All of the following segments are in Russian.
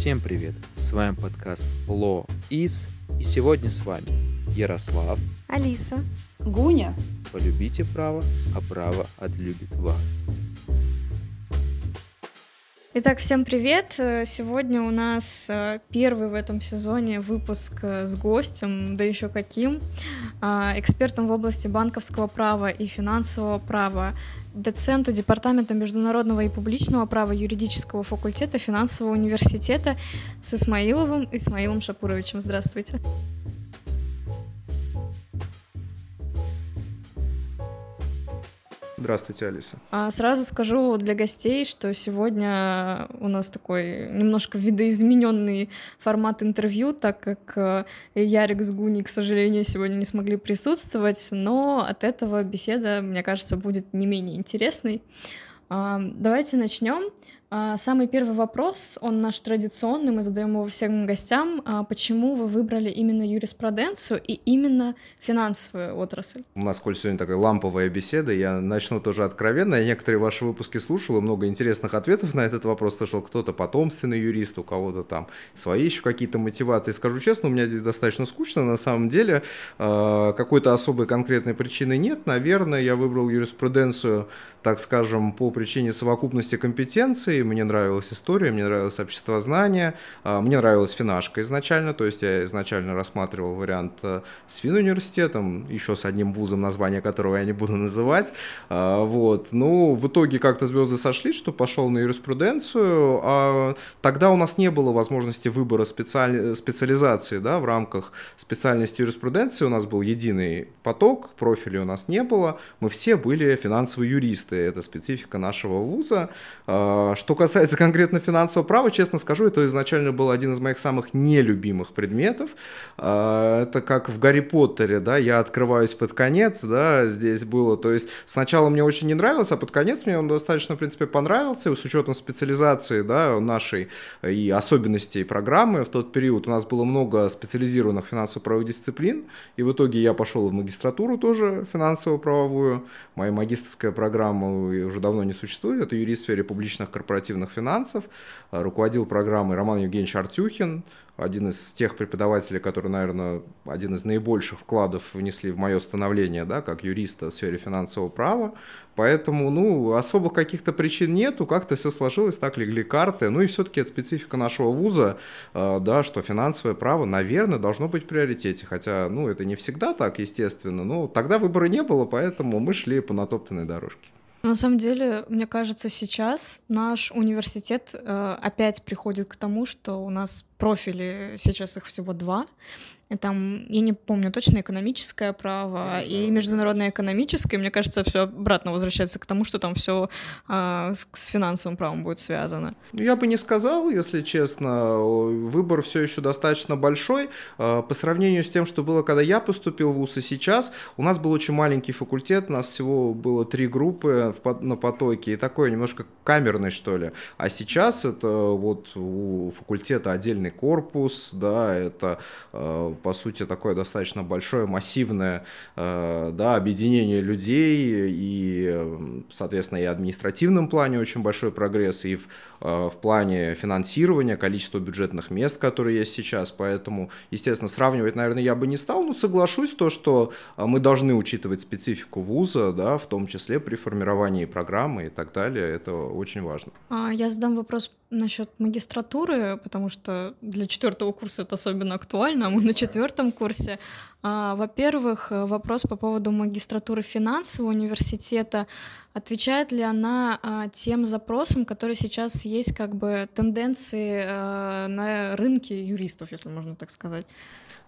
Всем привет! С вами подкаст Ло Из, и сегодня с вами Ярослав, Алиса, Гуня. Полюбите право, а право отлюбит вас. Итак, всем привет! Сегодня у нас э, первый в этом сезоне выпуск э, с гостем, да еще каким, а, экспертом в области банковского права и финансового права, доценту Департамента международного и публичного права юридического факультета финансового университета с Исмаиловым Исмаилом Шапуровичем. Здравствуйте. Здравствуйте, Алиса. А сразу скажу для гостей, что сегодня у нас такой немножко видоизмененный формат интервью, так как э, Ярик с Гуни, к сожалению, сегодня не смогли присутствовать, но от этого беседа, мне кажется, будет не менее интересной. Давайте начнем. А, самый первый вопрос, он наш традиционный, мы задаем его всем гостям. А, почему вы выбрали именно юриспруденцию и именно финансовую отрасль? У нас, коль сегодня такая ламповая беседа, я начну тоже откровенно. Я некоторые ваши выпуски слушал, и много интересных ответов на этот вопрос слышал. Кто-то потомственный юрист, у кого-то там свои еще какие-то мотивации. Скажу честно, у меня здесь достаточно скучно. На самом деле а, какой-то особой конкретной причины нет. Наверное, я выбрал юриспруденцию, так скажем, по причине совокупности компетенций мне нравилась история, мне нравилось обществознание, а, мне нравилась финашка изначально, то есть я изначально рассматривал вариант э, с финуниверситетом, еще с одним вузом, название которого я не буду называть, а, вот, ну, в итоге как-то звезды сошлись, что пошел на юриспруденцию, а тогда у нас не было возможности выбора специаль... специализации, да, в рамках специальности юриспруденции. У нас был единый поток, профиля у нас не было, мы все были финансовые юристы, это специфика нашего вуза, а, что что касается конкретно финансового права, честно скажу, это изначально был один из моих самых нелюбимых предметов. А, это как в Гарри Поттере, да, я открываюсь под конец, да, здесь было. То есть сначала мне очень не нравился, а под конец мне он достаточно, в принципе, понравился. С учетом специализации, да, нашей и особенностей программы в тот период у нас было много специализированных финансово-правовых дисциплин, и в итоге я пошел в магистратуру тоже финансово-правовую. Моя магистрская программа уже давно не существует, это юрист в сфере публичных корпораций корпоративных финансов, э, руководил программой Роман Евгеньевич Артюхин, один из тех преподавателей, которые, наверное, один из наибольших вкладов внесли в мое становление, да, как юриста в сфере финансового права. Поэтому, ну, особых каких-то причин нету, как-то все сложилось, так легли карты. Ну и все-таки это специфика нашего вуза, э, да, что финансовое право, наверное, должно быть в приоритете. Хотя, ну, это не всегда так, естественно. Но тогда выбора не было, поэтому мы шли по натоптанной дорожке. На самом деле, мне кажется, сейчас наш университет э, опять приходит к тому, что у нас профили, сейчас их всего два, там, я не помню точно, экономическое право и международное экономическое. Мне кажется, все обратно возвращается к тому, что там все а, с, финансовым правом будет связано. Я бы не сказал, если честно. Выбор все еще достаточно большой. А, по сравнению с тем, что было, когда я поступил в ВУЗ и сейчас, у нас был очень маленький факультет, у нас всего было три группы на потоке, и такой немножко камерный, что ли. А сейчас это вот у факультета отдельный корпус, да, это а, по сути, такое достаточно большое, массивное э, да, объединение людей, и, соответственно, и в административном плане очень большой прогресс, и в, э, в плане финансирования, количества бюджетных мест, которые есть сейчас, поэтому, естественно, сравнивать, наверное, я бы не стал, но соглашусь то, что э, мы должны учитывать специфику вуза, да, в том числе при формировании программы и так далее, это очень важно. А, я задам вопрос насчет магистратуры, потому что для четвертого курса это особенно актуально, а мы на четвертом курсе. А, во-первых, вопрос по поводу магистратуры финансового университета. Отвечает ли она а, тем запросам, которые сейчас есть, как бы тенденции на рынке юристов, если можно так сказать?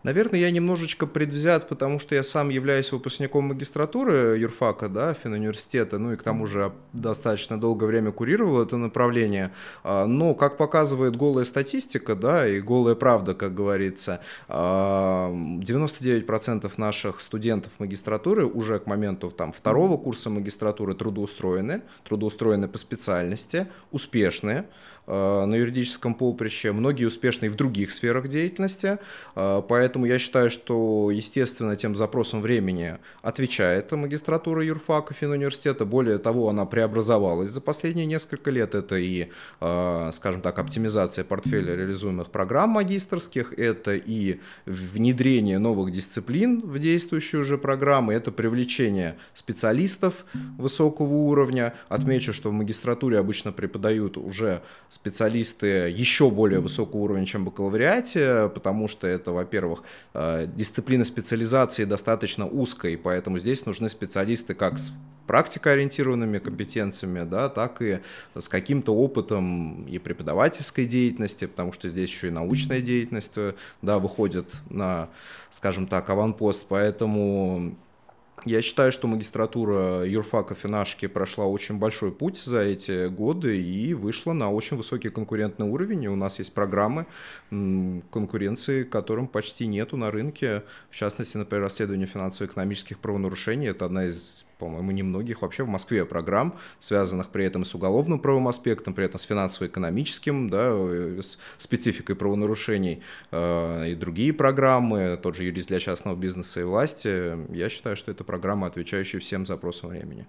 Наверное, я немножечко предвзят, потому что я сам являюсь выпускником магистратуры юрфака, да, финуниверситета, ну и к тому же достаточно долгое время курировал это направление. А, но, как показывает голая статистика, да, и голая правда, как говорится, 99% а, наших студентов магистратуры уже к моменту там, второго курса магистратуры трудоустроены, трудоустроены по специальности, успешные, на юридическом поприще, многие успешные в других сферах деятельности, э, поэтому я считаю, что, естественно, тем запросом времени отвечает магистратура юрфака финуниверситета, более того, она преобразовалась за последние несколько лет, это и, скажем так, оптимизация портфеля реализуемых программ магистрских, это и внедрение новых дисциплин в действующие уже программы, это привлечение специалистов высокого уровня. Отмечу, что в магистратуре обычно преподают уже специалисты еще более высокого уровня, чем в бакалавриате, потому что это, во-первых, э, дисциплина специализации достаточно узкая, и поэтому здесь нужны специалисты как с практикоориентированными компетенциями, да, так и с каким-то опытом и преподавательской деятельности, потому что здесь еще и научная деятельность, э, да, выходит на, скажем так, аванпост, поэтому я считаю, что магистратура юрфака Финашки прошла очень большой путь за эти годы и вышла на очень высокий конкурентный уровень. У нас есть программы конкуренции, которым почти нету на рынке. В частности, например, расследование финансово-экономических правонарушений. Это одна из по-моему, немногих вообще в Москве программ, связанных при этом с уголовным правовым аспектом, при этом с финансово-экономическим, да, с спецификой правонарушений э, и другие программы, тот же юрист для частного бизнеса и власти. Я считаю, что это программа, отвечающая всем запросам времени.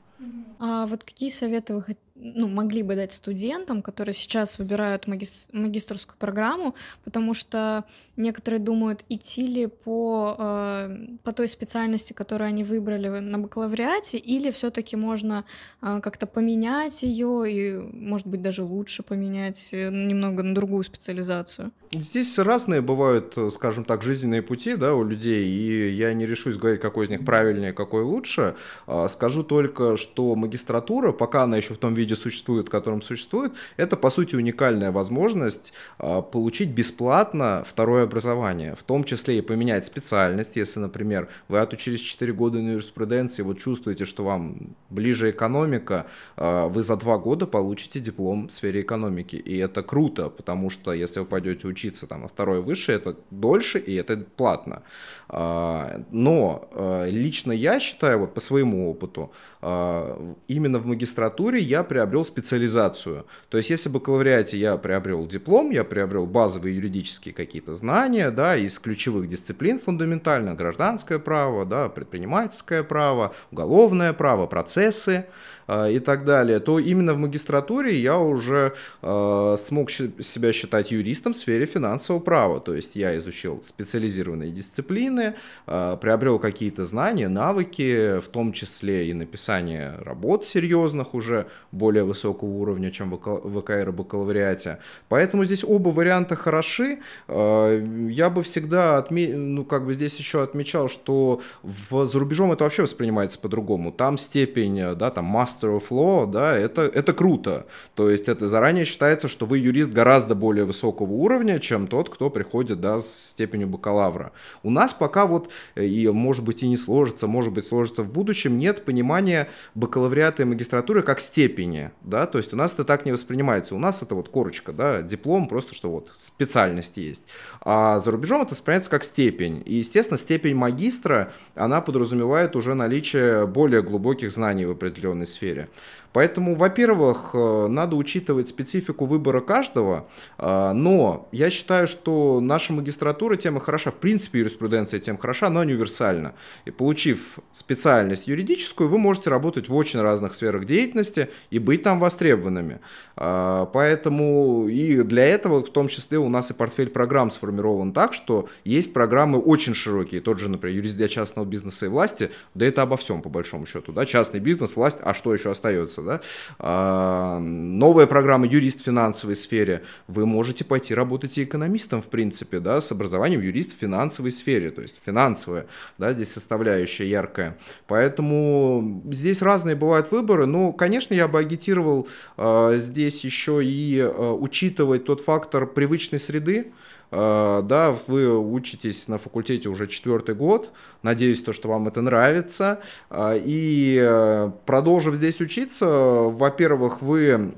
А вот какие советы вы ну, могли бы дать студентам, которые сейчас выбирают маги магистрскую программу, потому что некоторые думают, идти ли по, э, по той специальности, которую они выбрали на бакалавриате, или все-таки можно э, как-то поменять ее и, может быть, даже лучше поменять э, немного на другую специализацию. Здесь разные бывают, скажем так, жизненные пути да, у людей, и я не решусь говорить, какой из них правильнее, какой лучше. А, скажу только, что магистратура, пока она еще в том виде существует, в котором существует, это, по сути, уникальная возможность а, получить бесплатно второе образование, в том числе и поменять специальность, если, например, вы отучились 4 года на юриспруденции, вот чувствуете, что вам ближе экономика, а, вы за 2 года получите диплом в сфере экономики, и это круто, потому что если вы пойдете учиться там, на второе высшее, это дольше и это платно. А, но лично я считаю, вот по своему опыту, именно в магистратуре я приобрел специализацию. То есть если в бакалавриате я приобрел диплом, я приобрел базовые юридические какие-то знания, да, из ключевых дисциплин фундаментально, гражданское право, да, предпринимательское право, уголовное право, процессы, а, и так далее, то именно в магистратуре я уже э, смог себя считать юристом в сфере финансового права. То есть я изучил специализированные дисциплины, э, приобрел какие-то знания, навыки, в том числе и написание работ серьезных уже более высокого уровня, чем в ВКР и бакалавриате. Поэтому здесь оба варианта хороши. Э, я бы всегда отме... ну, как бы здесь еще отмечал, что в... за рубежом это вообще воспринимается по-другому. Там степень, да, там Master of Law, да, это, это круто. То есть это заранее считается, что вы юрист гораздо более высокого уровня, чем тот, кто приходит, да, с степенью бакалавра. У нас пока вот, э, и может быть и не сложится, может быть сложится в будущем, нет понимания бакалавриата и магистратуры как степени, да, то есть у нас это так не воспринимается. У нас это вот корочка, да, диплом, просто что вот специальность есть. А за рубежом это воспринимается как степень. И, естественно, степень магистра, она подразумевает уже наличие более глубоких знаний в определенной сфере. Поэтому, во-первых, э, надо учитывать специфику выбора каждого, э, но я считаю, что наша магистратура тема хороша, в принципе юриспруденция тем хороша, но универсальна. И получив специальность юридическую, вы можете работать в очень разных сферах деятельности и быть там востребованными. Э, поэтому и для этого в том числе у нас и портфель программ сформирован так, что есть программы очень широкие, тот же, например, юрист для частного бизнеса и власти, да это обо всем по большому счету, да, частный бизнес, власть, а что еще остается, да? А, новая программа «Юрист в финансовой сфере». Вы можете пойти работать и экономистом, в принципе, да, с образованием юрист в финансовой сфере, то есть финансовая, да, здесь составляющая яркая. Поэтому здесь разные бывают выборы. Ну, конечно, я бы агитировал э, здесь еще и э, учитывать тот фактор привычной среды, а, да, вы учитесь на факультете уже четвертый год, надеюсь, то, что вам это нравится, а, и э, продолжив здесь учиться, во-первых, вы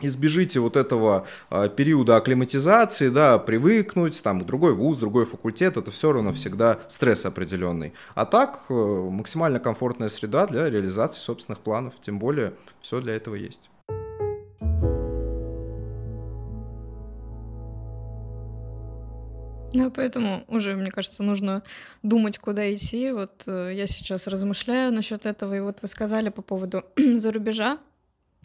избежите вот этого э, периода акклиматизации, да, привыкнуть, там, другой вуз, другой факультет, это все равно всегда стресс определенный. А так, э, максимально комфортная среда для реализации собственных планов, тем более, все для этого есть. Да, поэтому уже, мне кажется, нужно думать, куда идти. Вот э, я сейчас размышляю насчет этого, и вот вы сказали по поводу зарубежа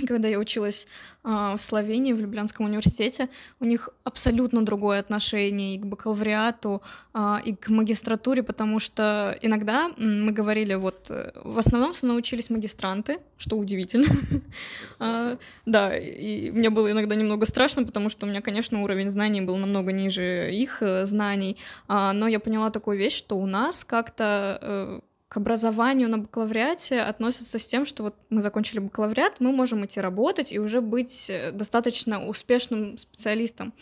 когда я училась э, в Словении, в Люблянском университете, у них абсолютно другое отношение и к бакалавриату, э, и к магистратуре, потому что иногда мы говорили, вот, э, в основном научились магистранты, что удивительно. А, да, и мне было иногда немного страшно, потому что у меня, конечно, уровень знаний был намного ниже их э, знаний, но я поняла такую вещь, что у нас как-то э, к образованию на бакалавриате относятся с тем, что вот мы закончили бакалавриат, мы можем идти работать и уже быть э, достаточно успешным специалистом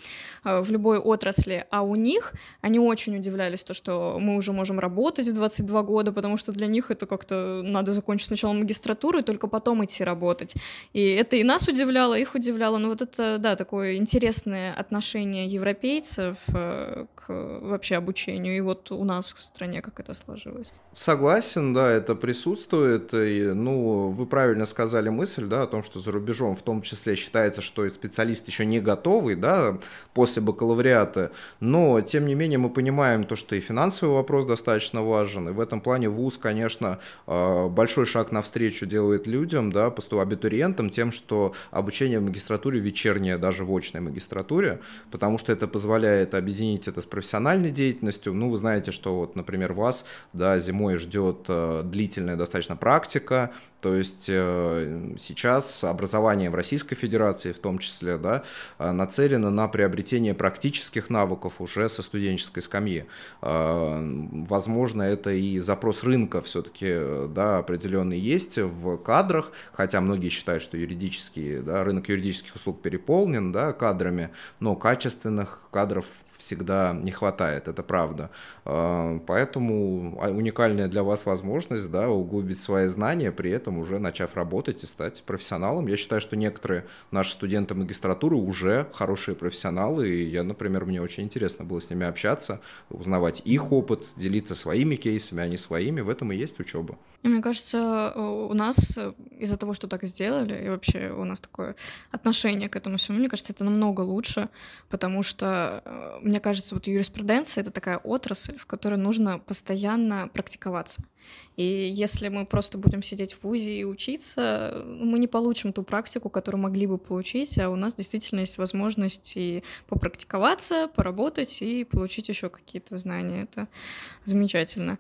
э, в любой отрасли. А у них они очень удивлялись, то, что мы уже можем работать в 22 года, потому что для них это как-то надо закончить сначала магистратуру и только потом идти работать. И это и нас удивляло, их удивляло. Но вот это, да, такое интересное отношение европейцев э, к вообще обучению. И вот у нас в стране как это сложилось. Согласен согласен, да, это присутствует. И, ну, вы правильно сказали мысль, да, о том, что за рубежом в том числе считается, что специалист еще не готовый, да, после бакалавриата. Но, тем не менее, мы понимаем то, что и финансовый вопрос достаточно важен. И в этом плане ВУЗ, конечно, а, большой шаг навстречу делает людям, да, абитуриентам, тем, что обучение в магистратуре вечернее, даже в очной магистратуре, потому что это позволяет объединить это с профессиональной деятельностью. Ну, вы знаете, что вот, например, вас, да, зимой ждет идет э, длительная достаточно практика, то есть э, сейчас образование в Российской Федерации в том числе да, э, нацелено на приобретение практических навыков уже со студенческой скамьи. Возможно, это и запрос рынка все-таки да, определенный есть в кадрах, хотя многие считают, что юридический, да, рынок юридических услуг переполнен да, кадрами, но качественных кадров всегда не хватает, это правда. А, поэтому а, уникальная для вас возможность да, углубить свои знания, при этом уже начав работать и стать профессионалом. Я считаю, что некоторые наши студенты магистратуры уже хорошие профессионалы, и я, например, мне очень интересно было с ними общаться, узнавать их опыт, делиться своими кейсами, а не своими. В этом и есть учеба. Мне кажется, у нас из-за того, что так сделали, и вообще у нас такое отношение к этому всему, мне кажется, это намного лучше, потому что, э, мне кажется, вот юриспруденция — это такая отрасль, в которой нужно постоянно практиковаться. И если мы просто будем сидеть в ВУЗе и учиться, мы не получим ту практику, которую могли бы получить, а у нас действительно есть возможность и попрактиковаться, поработать и получить еще какие-то знания. Это замечательно.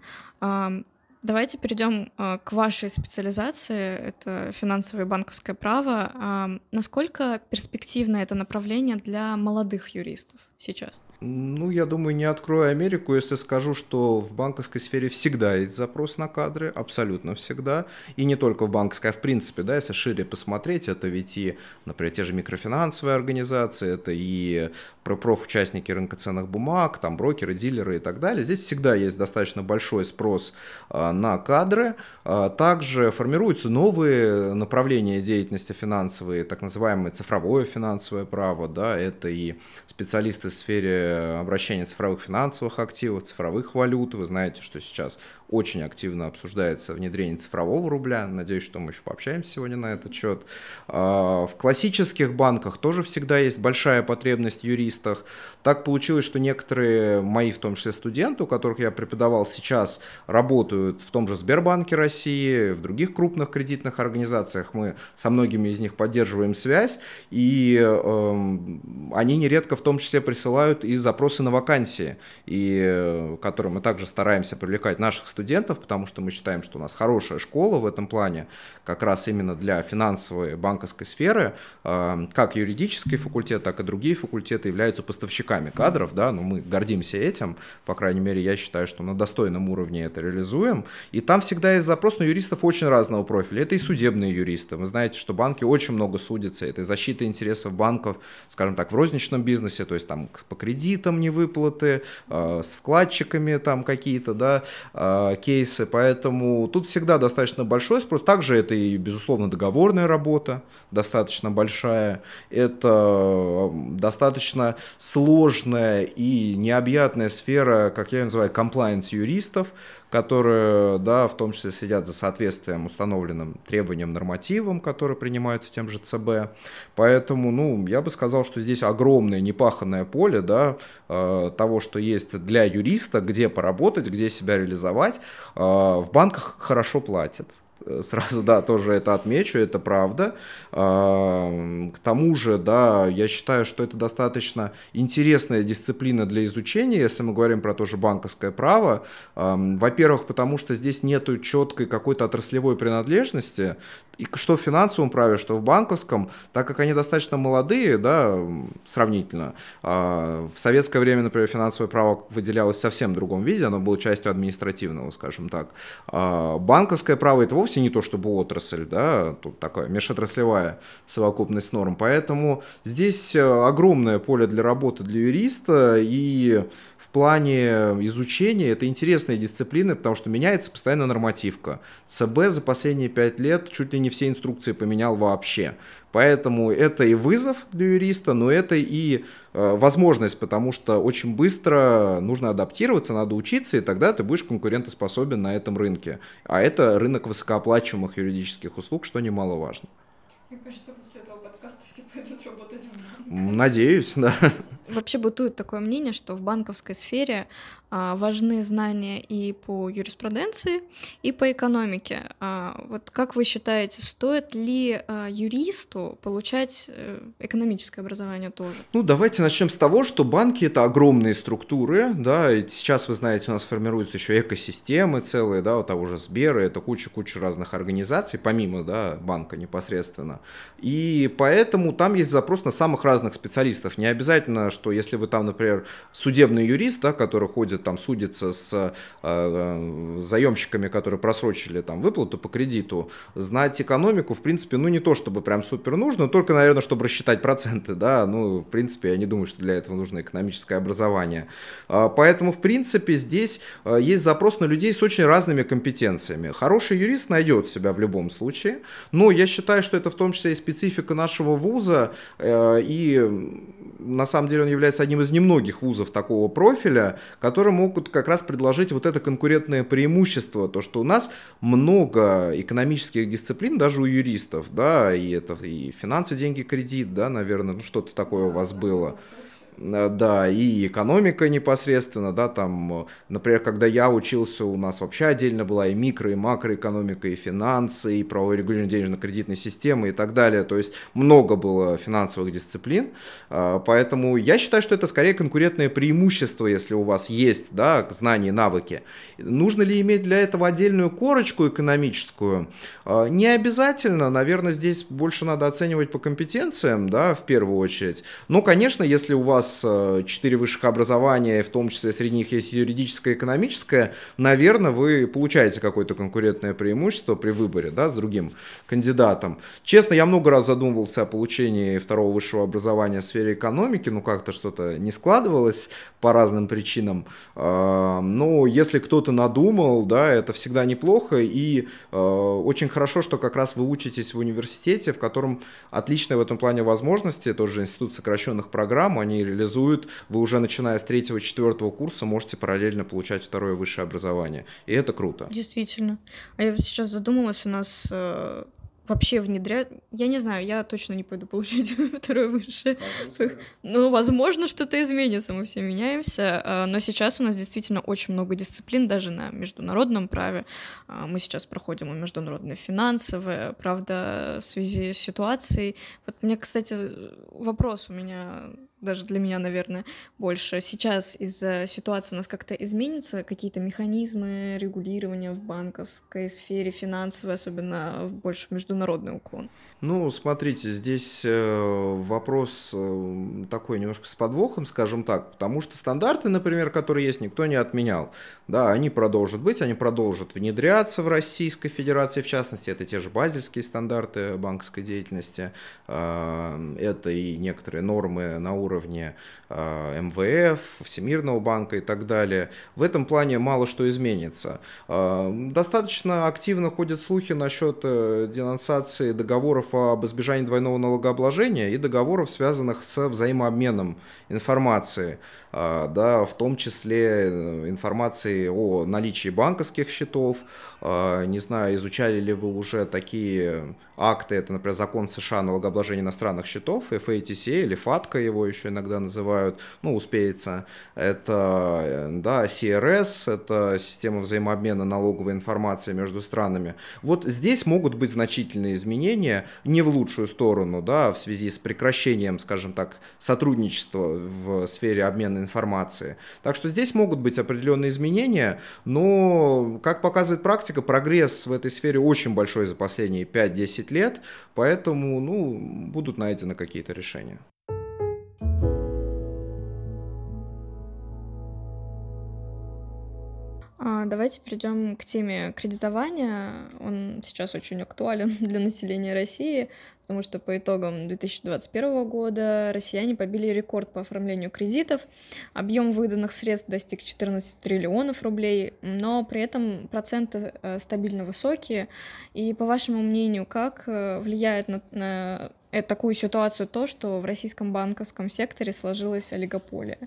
Давайте перейдем э, к вашей специализации. Это финансовое и банковское право. Насколько перспективно это направление для молодых юристов сейчас? Ну, я думаю, не открою Америку, если скажу, что в банковской сфере всегда есть запрос на кадры, абсолютно всегда. И не только в банковской, а в принципе, да, если шире посмотреть, это ведь и, например, те же микрофинансовые организации, это и профучастники рынка ценных бумаг, там брокеры, дилеры и так далее. Здесь всегда есть достаточно большой спрос а, на кадры. А, также формируются новые направления деятельности финансовые, так называемое цифровое финансовое право, да, это и специалисты в сфере обращения цифровых финансовых активов, цифровых валют. Вы знаете, что сейчас очень активно обсуждается внедрение цифрового рубля. Надеюсь, что мы еще пообщаемся сегодня на этот счет. А, в классических банках тоже всегда есть большая потребность в юристах. Так получилось, что некоторые мои, в том числе студенты, у которых я преподавал сейчас, работают в том же Сбербанке России, в других крупных кредитных организациях. Мы со многими из них поддерживаем связь, и э, они нередко в том числе присылают и запросы на вакансии, и, э, которые мы также стараемся привлекать наших студентов студентов, потому что мы считаем, что у нас хорошая школа в этом плане, как раз именно для финансовой банковской сферы, э, как юридический факультет, так и другие факультеты являются поставщиками кадров, да, но мы гордимся этим, по крайней мере, я считаю, что на достойном уровне это реализуем, и там всегда есть запрос на юристов очень разного профиля, это и судебные юристы, вы знаете, что банки очень много судятся, это защита интересов банков, скажем так, в розничном бизнесе, то есть там по кредитам невыплаты, э, с вкладчиками там какие-то, да, кейсы, поэтому тут всегда достаточно большой спрос. Также это и, безусловно, договорная работа достаточно большая. Это достаточно сложная и необъятная сфера, как я ее называю, compliance юристов, которые, да, в том числе следят за соответствием установленным требованиям, нормативам, которые принимаются тем же ЦБ. Поэтому, ну, я бы сказал, что здесь огромное непаханное поле, да, э, того, что есть для юриста, где поработать, где себя реализовать. Э, в банках хорошо платят. Э, сразу, да, тоже это отмечу, это правда. А, к тому же, да, я считаю, что это достаточно интересная дисциплина для изучения, если мы говорим про то же банковское право. Во-первых, потому что здесь нету четкой какой-то отраслевой принадлежности, и что в финансовом праве, что в банковском, так как они достаточно молодые, да, сравнительно. А, в советское время, например, финансовое право выделялось в совсем другом виде, оно было частью административного, скажем так. А, банковское право это вовсе не то, чтобы отрасль, да, тут такая межотраслевая совокупность норм, поэтому здесь э, огромное поле для работы для юриста, и плане изучения это интересная дисциплина, потому что меняется постоянно нормативка. ЦБ за последние пять лет чуть ли не все инструкции поменял вообще. Поэтому это и вызов для юриста, но это и э, возможность, потому что очень быстро нужно адаптироваться, надо учиться, и тогда ты будешь конкурентоспособен на этом рынке. А это рынок высокооплачиваемых юридических услуг, что немаловажно. Мне кажется, после этого подкаста все пойдут работать в банк. Надеюсь, да. Вообще бытует такое мнение, что в банковской сфере важны знания и по юриспруденции, и по экономике. А, вот как вы считаете, стоит ли а, юристу получать э, экономическое образование тоже? Ну, давайте начнем с того, что банки это огромные структуры, да, и сейчас, вы знаете, у нас формируются еще экосистемы целые, да, у того же Сбера, это куча-куча разных организаций, помимо, да, банка непосредственно. И поэтому там есть запрос на самых разных специалистов. Не обязательно, что если вы там, например, судебный юрист, да, который ходит там судится с э, э, заемщиками, которые просрочили там выплату по кредиту, знать экономику, в принципе, ну не то чтобы прям супер нужно, только, наверное, чтобы рассчитать проценты, да, ну, в принципе, я не думаю, что для этого нужно экономическое образование. А, поэтому, в принципе, здесь э, есть запрос на людей с очень разными компетенциями. Хороший юрист найдет себя в любом случае, но я считаю, что это в том числе и специфика нашего вуза, и на самом деле он является одним из немногих вузов такого профиля, которые могут как раз предложить вот это конкурентное преимущество, то, что у нас много экономических дисциплин, даже у юристов, да, и это и финансы, деньги, кредит, да, наверное, ну что-то такое у вас было. Э, да, и экономика непосредственно, да, там, например, когда я учился, у нас вообще отдельно была и микро, и макроэкономика, и финансы, и правовое регулирование денежно-кредитной системы и так далее, то есть много было финансовых дисциплин, э, поэтому я считаю, что это скорее конкурентное преимущество, если у вас есть, да, знания и навыки. Нужно ли иметь для этого отдельную корочку экономическую? Э, не обязательно, наверное, здесь больше надо оценивать по компетенциям, да, в первую очередь, но, конечно, если у вас вас э, четыре высших образования, в том числе среди них есть юридическое и экономическое, наверное, вы получаете какое-то конкурентное преимущество при выборе да, с другим кандидатом. Честно, я много раз задумывался о получении второго высшего образования в сфере экономики, но как-то что-то не складывалось по разным причинам. А, но если кто-то надумал, да, это всегда неплохо, и э, очень хорошо, что как раз вы учитесь в университете, в котором отличная в этом плане возможности, тоже институт сокращенных программ, они реализуют, вы уже начиная с третьего-четвертого курса можете параллельно получать второе высшее образование. И это круто. Действительно. А я сейчас задумалась, у нас э, вообще внедряют. Я не знаю, я точно не пойду получать второе высшее. Ну, возможно, что-то изменится, мы все меняемся. А, но сейчас у нас действительно очень много дисциплин, даже на международном праве. А, мы сейчас проходим и международное финансовое, правда, в связи с ситуацией. Вот мне, кстати, вопрос у меня даже для меня, наверное, больше. Сейчас из-за ситуации у нас как-то изменятся какие-то механизмы регулирования в банковской сфере, финансовой, особенно больше международный уклон? Ну, смотрите, здесь э, вопрос э, такой немножко с подвохом, скажем так, потому что стандарты, например, которые есть, никто не отменял. Да, они продолжат быть, они продолжат внедряться в Российской Федерации, в частности, это те же базельские стандарты банковской деятельности, э, это и некоторые нормы на уровне уровне МВФ, Всемирного банка и так далее. В этом плане мало что изменится. Достаточно активно ходят слухи насчет э, денонсации договоров об избежании двойного налогообложения и договоров, связанных с взаимообменом информации. Да, в том числе э, информации о наличии банковских счетов. А, не знаю, изучали ли вы уже такие акты, это, например, закон США о налогообложении иностранных счетов, FATC или FATCA его еще иногда называют, ну, успеется. Это, э, да, CRS, это система взаимообмена налоговой информации между странами. Вот здесь могут быть значительные изменения, не в лучшую сторону, да, в связи с прекращением, скажем так, сотрудничества в сфере обмена информации. Так что здесь могут быть определенные изменения, но, как показывает практика, прогресс в этой сфере очень большой за последние 5-10 лет, поэтому ну, будут найдены какие-то решения. Давайте перейдем к теме кредитования. Он сейчас очень актуален для населения России, потому что по итогам 2021 года россияне побили рекорд по оформлению кредитов. Объем выданных средств достиг 14 триллионов рублей, но при этом проценты э, стабильно высокие. И по вашему мнению, как э, влияет на, на такую ситуацию то, что в российском банковском секторе сложилась олигополия?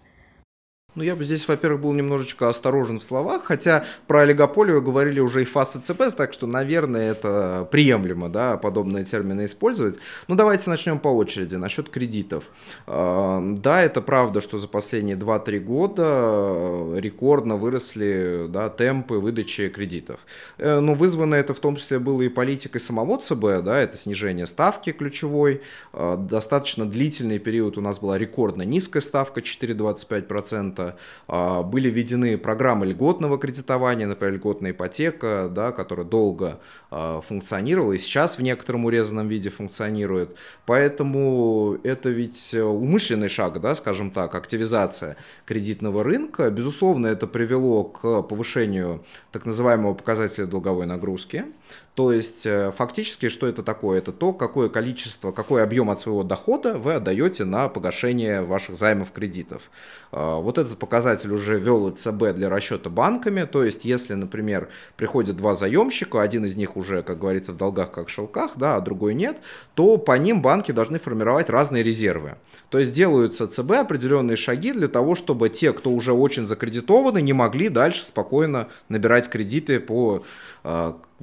Ну, я бы здесь, во-первых, был немножечко осторожен в словах, хотя про олигополию говорили уже и ФАС и ЦПС, так что, наверное, это приемлемо, да, подобные термины использовать. Ну, давайте начнем по очереди. Насчет кредитов. А, да, это правда, что за последние 2-3 года э, рекордно выросли да, темпы выдачи кредитов. Э, Но ну, вызвано это в том числе было и политикой самого ЦБ, да, это снижение ставки ключевой. А, достаточно длительный период у нас была рекордно низкая ставка 4,25%. А, были введены программы льготного кредитования, например, льготная ипотека, да, которая долго а, функционировала и сейчас в некотором урезанном виде функционирует. Поэтому это ведь умышленный шаг, да, скажем так, активизация кредитного рынка. Безусловно, это привело к повышению так называемого показателя долговой нагрузки. То есть э, фактически что это такое? Это то, какое количество, какой объем от своего дохода вы отдаете на погашение ваших займов кредитов. А, вот этот показатель уже вел ЦБ для расчета банками. То есть если, например, приходят два заемщика, один из них уже, как говорится, в долгах как в шелках, да, а другой нет, то по ним банки должны формировать разные резервы. То есть делаются ЦБ определенные шаги для того, чтобы те, кто уже очень закредитованы, не могли дальше спокойно набирать кредиты по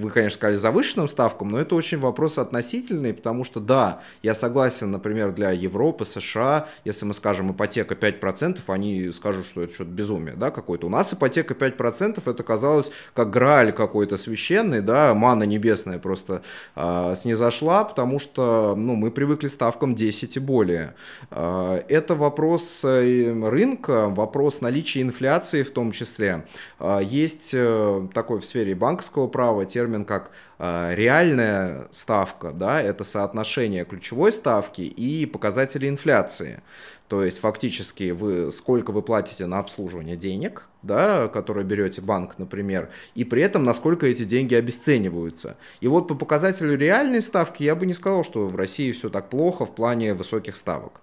вы, конечно, сказали завышенным ставкам, но это очень вопрос относительный, потому что, да, я согласен, например, для Европы, США, если мы скажем ипотека 5%, они скажут, что это что-то безумие, да, какое-то. У нас ипотека 5%, это казалось как грааль какой-то священный, да, мана небесная просто э, снизошла, потому что, ну, мы привыкли ставкам 10 и более. Э, это вопрос э, рынка, вопрос наличия инфляции в том числе. Э, есть э, такой в сфере банковского права термин как э, реальная ставка, да, это соотношение ключевой ставки и показатели инфляции. То есть фактически вы сколько вы платите на обслуживание денег, да, которые берете банк, например, и при этом насколько эти деньги обесцениваются. И вот по показателю реальной ставки я бы не сказал, что в России все так плохо в плане высоких ставок.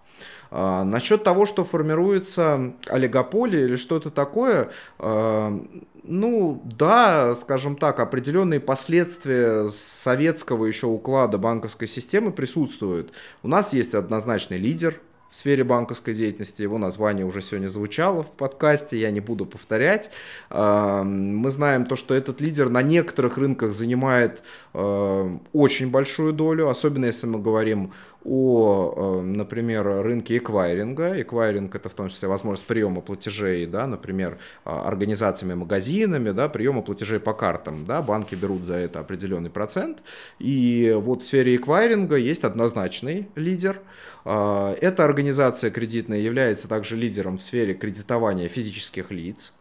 А, насчет того, что формируется олигополия или что-то такое, а, ну да, скажем так, определенные последствия советского еще уклада банковской системы присутствуют. У нас есть однозначный лидер, в сфере банковской деятельности. Его название уже сегодня звучало в подкасте, я не буду повторять. А, мы знаем то, что этот лидер на некоторых рынках занимает очень большую долю, особенно если мы говорим о, э, например, рынке эквайринга. Эквайринг это в том числе возможность приема платежей, да, например, а, организациями, магазинами, да, приема платежей по картам. Да, банки берут за это определенный процент. И вот в сфере эквайринга есть однозначный лидер. А, эта организация кредитная является также лидером в сфере кредитования физических лиц.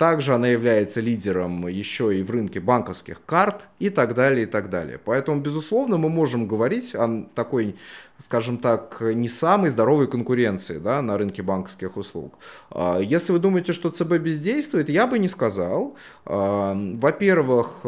Также она является лидером еще и в рынке банковских карт и так далее, и так далее. Поэтому, безусловно, мы можем говорить о такой, скажем так, не самой здоровой конкуренции да, на рынке банковских услуг. А, если вы думаете, что ЦБ бездействует, я бы не сказал. А, во-первых,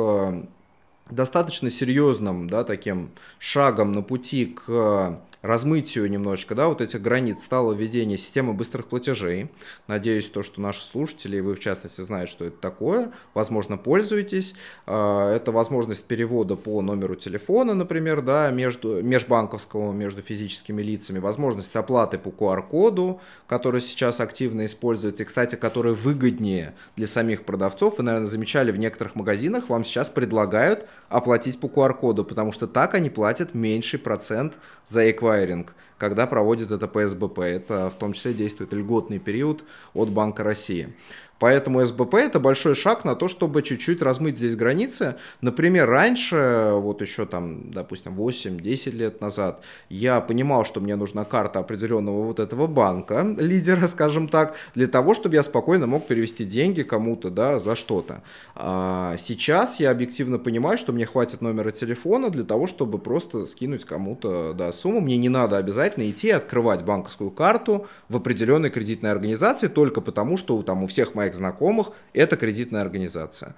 достаточно серьезным, да, таким шагом на пути к размытию немножечко, да, вот этих границ стало введение системы быстрых платежей. Надеюсь, то, что наши слушатели, и вы в частности, знаете, что это такое. Возможно, пользуетесь. А, это возможность перевода по номеру телефона, например, да, между, межбанковского, между физическими лицами. Возможность оплаты по QR-коду, который сейчас активно используется. И, кстати, который выгоднее для самих продавцов. Вы, наверное, замечали, в некоторых магазинах вам сейчас предлагают оплатить по QR-коду, потому что так они платят меньший процент за эквайринг, когда проводят это по СБП. Это в том числе действует льготный период от Банка России. Поэтому СБП это большой шаг на то, чтобы чуть-чуть размыть здесь границы. Например, раньше, вот еще там, допустим, 8-10 лет назад, я понимал, что мне нужна карта определенного вот этого банка, лидера, скажем так, для того, чтобы я спокойно мог перевести деньги кому-то, да, за что-то. А сейчас я объективно понимаю, что мне хватит номера телефона для того, чтобы просто скинуть кому-то, да, сумму. Мне не надо обязательно идти открывать банковскую карту в определенной кредитной организации только потому, что там у всех моих моих знакомых, это кредитная организация.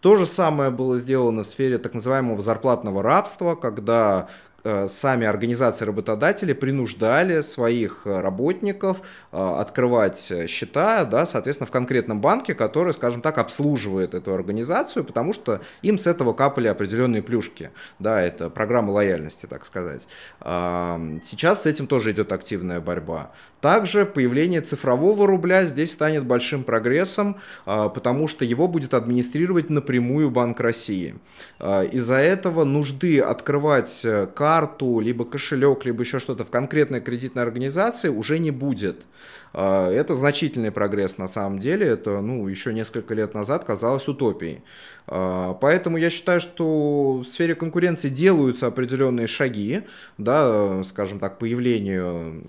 То же самое было сделано в сфере так называемого зарплатного рабства, когда Э, сами организации работодателей принуждали своих э, работников э, открывать счета, да, соответственно, в конкретном банке, который, скажем так, обслуживает эту организацию, потому что им с этого капали определенные плюшки. Да, это программа лояльности, так сказать. Сейчас с этим тоже идет активная борьба. Также появление цифрового рубля здесь станет большим прогрессом, потому что его будет администрировать напрямую Банк России. Из-за этого нужды открывать карты карту, либо кошелек, либо еще что-то в конкретной кредитной организации уже не будет. А, это значительный прогресс на самом деле. Это ну, еще несколько лет назад казалось утопией. А, поэтому я считаю, что в сфере конкуренции делаются определенные шаги, да, скажем так, появлению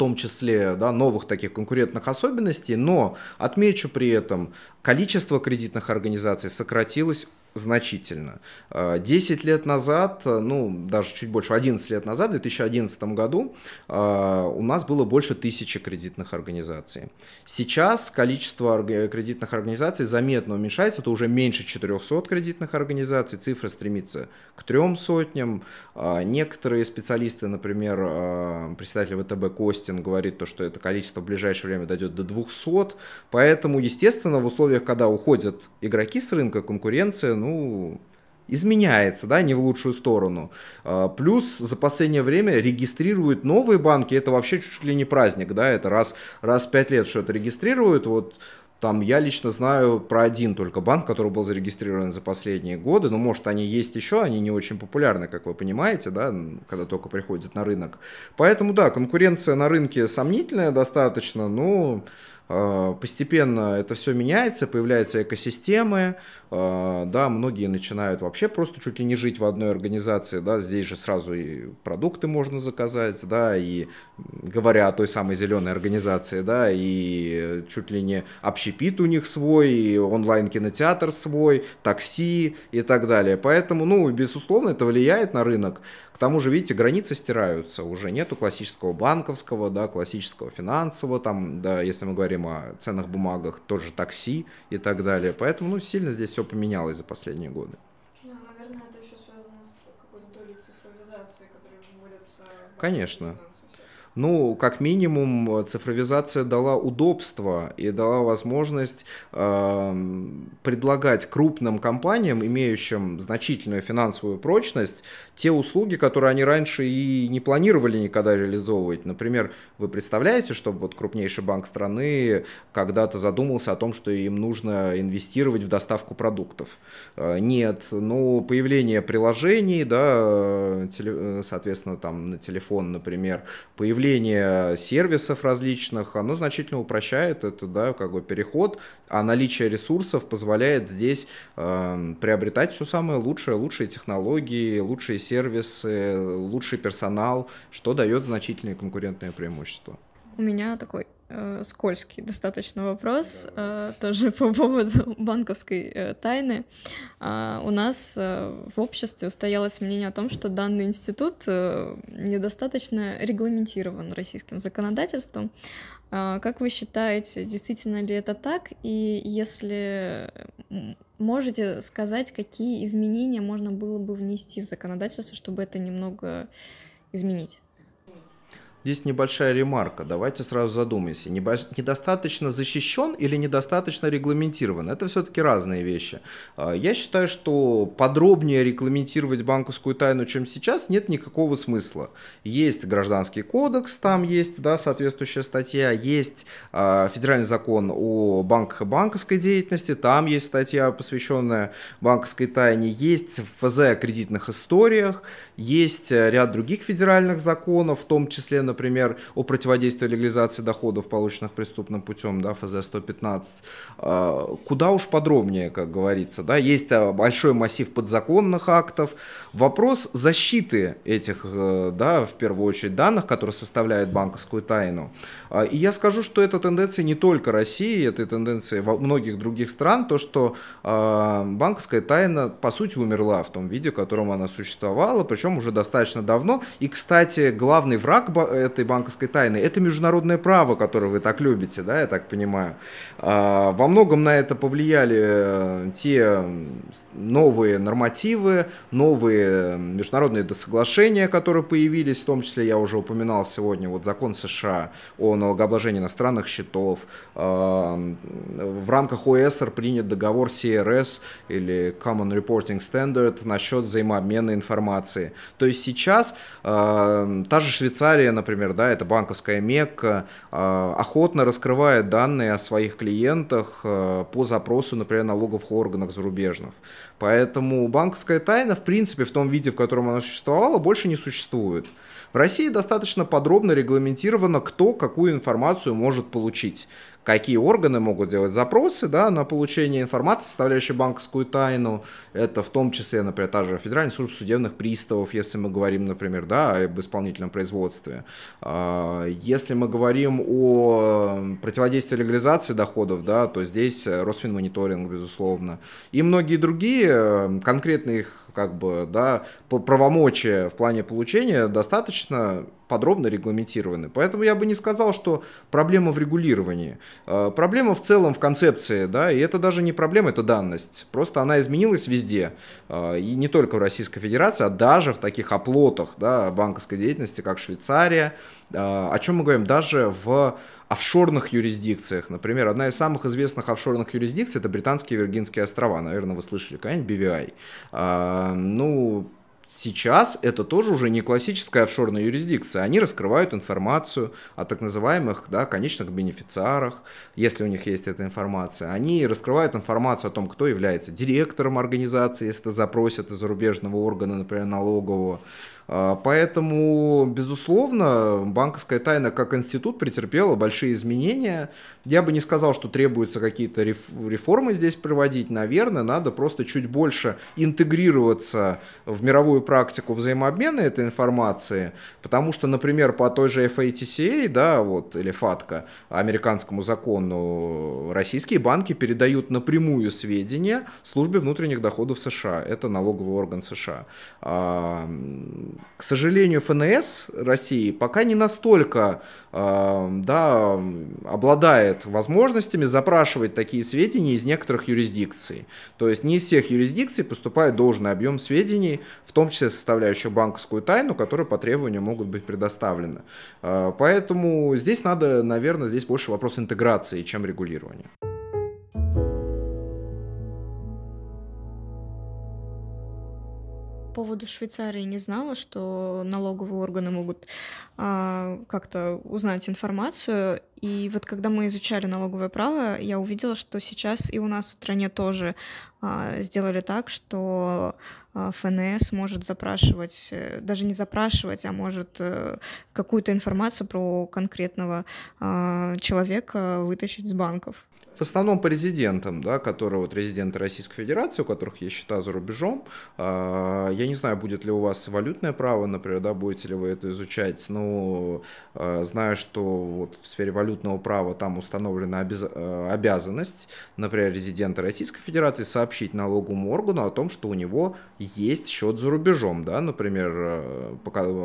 в том числе да, новых таких конкурентных особенностей, но отмечу при этом, количество кредитных организаций сократилось значительно. 10 лет назад, ну, даже чуть больше, 11 лет назад, в 2011 году, а, у нас было больше тысячи кредитных организаций. Сейчас количество кредитных организаций заметно уменьшается, это уже меньше 400 кредитных организаций, цифра стремится к трем сотням. Некоторые специалисты, например, председатель ВТБ Костин говорит, то, что это количество в ближайшее время дойдет до 200, поэтому, естественно, в условиях, когда уходят игроки с рынка, конкуренция, ну, изменяется, да, не в лучшую сторону. А, плюс за последнее время регистрируют новые банки, это вообще чуть ли не праздник, да, это раз, раз в пять лет что-то регистрируют, вот там я лично знаю про один только банк, который был зарегистрирован за последние годы. Ну, может, они есть еще, они не очень популярны, как вы понимаете, да, когда только приходят на рынок. Поэтому, да, конкуренция на рынке сомнительная достаточно, но постепенно это все меняется, появляются экосистемы, да, многие начинают вообще просто чуть ли не жить в одной организации, да, здесь же сразу и продукты можно заказать, да, и говоря о той самой зеленой организации, да, и чуть ли не общепит у них свой, онлайн-кинотеатр свой, такси и так далее. Поэтому, ну, безусловно, это влияет на рынок тому же, видите, границы стираются, уже нету классического банковского, да, классического финансового, там, да, если мы говорим о ценных бумагах, тоже такси и так далее. Поэтому, ну, сильно здесь все поменялось за последние годы. Ну, наверное, это еще связано с какой-то долей цифровизации, которая вводится. Конечно. Ну, как минимум, цифровизация дала удобство и дала возможность э, предлагать крупным компаниям, имеющим значительную финансовую прочность, те услуги, которые они раньше и не планировали никогда реализовывать. Например, вы представляете, что вот крупнейший банк страны когда-то задумался о том, что им нужно инвестировать в доставку продуктов? Э, нет. Ну, появление приложений, да, теле, соответственно, там на телефон, например, появление сервисов различных, оно значительно упрощает это, да, как бы переход, а наличие ресурсов позволяет здесь э, приобретать все самое лучшее, лучшие технологии, лучшие сервисы, лучший персонал, что дает значительные конкурентные преимущества. У меня такой э, скользкий достаточно вопрос, э, тоже по поводу банковской э, тайны. Э, у нас э, в обществе устоялось мнение о том, что данный институт э, недостаточно регламентирован российским законодательством. Э, как вы считаете, действительно ли это так? И если можете сказать, какие изменения можно было бы внести в законодательство, чтобы это немного изменить? Здесь небольшая ремарка. Давайте сразу задумаемся. Недостаточно защищен или недостаточно регламентирован? Это все-таки разные вещи. А, я считаю, что подробнее регламентировать банковскую тайну, чем сейчас, нет никакого смысла. Есть гражданский кодекс, там есть да, соответствующая статья, есть а, федеральный закон о банках и банковской деятельности, там есть статья, посвященная банковской тайне, есть ФЗ о кредитных историях, есть ряд других федеральных законов, в том числе, например, о противодействии легализации доходов, полученных преступным путем, да, ФЗ-115, а, куда уж подробнее, как говорится, да, есть а, большой массив подзаконных актов. Вопрос защиты этих, э, да, в первую очередь, данных, которые составляют банковскую тайну. А, и я скажу, что это тенденция не только России, это тенденция во многих других стран, то, что банковская тайна, по сути, умерла в том виде, в котором она существовала, причем уже достаточно давно. И, кстати, главный враг этой банковской тайны, это международное право, которое вы так любите, да, я так понимаю. А, во многом на это повлияли э, те новые нормативы, новые международные соглашения, которые появились, в том числе я уже упоминал сегодня, вот закон США о налогообложении иностранных счетов. А, в рамках ОСР принят договор CRS или Common Reporting Standard насчет взаимообмена информации. То есть сейчас а, та же Швейцария, например, например, да, это банковская Мекка, а, охотно раскрывает данные о своих клиентах а, по запросу, например, налоговых органов зарубежных. Поэтому банковская тайна, в принципе, в том виде, в котором она существовала, больше не существует. В России достаточно подробно регламентировано, кто какую информацию может получить какие органы могут делать запросы да, на получение информации, составляющей банковскую тайну. Это в том числе, например, та же Федеральная служба судебных приставов, если мы говорим, например, да, об исполнительном производстве. А, если мы говорим о противодействии легализации доходов, да, то здесь Росфинмониторинг, безусловно. И многие другие конкретные их как бы, да, правомочия в плане получения достаточно подробно регламентированы. Поэтому я бы не сказал, что проблема в регулировании. А, проблема в целом в концепции, да, и это даже не проблема, это данность. Просто она изменилась везде. А, и не только в Российской Федерации, а даже в таких оплотах да, банковской деятельности, как Швейцария. А, о чем мы говорим? Даже в офшорных юрисдикциях. Например, одна из самых известных офшорных юрисдикций это Британские Виргинские острова. Наверное, вы слышали, какая-нибудь BVI. Ну, Сейчас это тоже уже не классическая офшорная юрисдикция. Они раскрывают информацию о так называемых да, конечных бенефициарах, если у них есть эта информация. Они раскрывают информацию о том, кто является директором организации, если это запросят из зарубежного органа, например, налогового. А, поэтому, безусловно, банковская тайна как институт претерпела большие изменения. Я бы не сказал, что требуются какие-то реформы здесь проводить. Наверное, надо просто чуть больше интегрироваться в мировую практику взаимообмена этой информации. Потому что, например, по той же FATCA, да, вот, или FATCA, американскому закону, российские банки передают напрямую сведения службе внутренних доходов США. Это налоговый орган США а, к сожалению, ФНС России пока не настолько э, да, обладает возможностями запрашивать такие сведения из некоторых юрисдикций. То есть не из всех юрисдикций поступает должный объем сведений, в том числе составляющих банковскую тайну, которые по требованию могут быть предоставлены. Э, поэтому здесь надо, наверное, здесь больше вопрос интеграции, чем регулирования. Поводу Швейцарии не знала, что налоговые органы могут а, как-то узнать информацию. И вот когда мы изучали налоговое право, я увидела, что сейчас и у нас в стране тоже а, сделали так, что а, ФНС может запрашивать, э, даже не запрашивать, а может э, какую-то информацию про конкретного а, человека вытащить с банков в основном по резидентам, да, которые вот резиденты Российской Федерации, у которых есть счета за рубежом. А, я не знаю, будет ли у вас валютное право, например, да, будете ли вы это изучать, но а, знаю, что вот в сфере валютного права там установлена обяз... А, обязанность, например, резидента Российской Федерации сообщить налоговому органу о том, что у него есть счет за рубежом, да, например,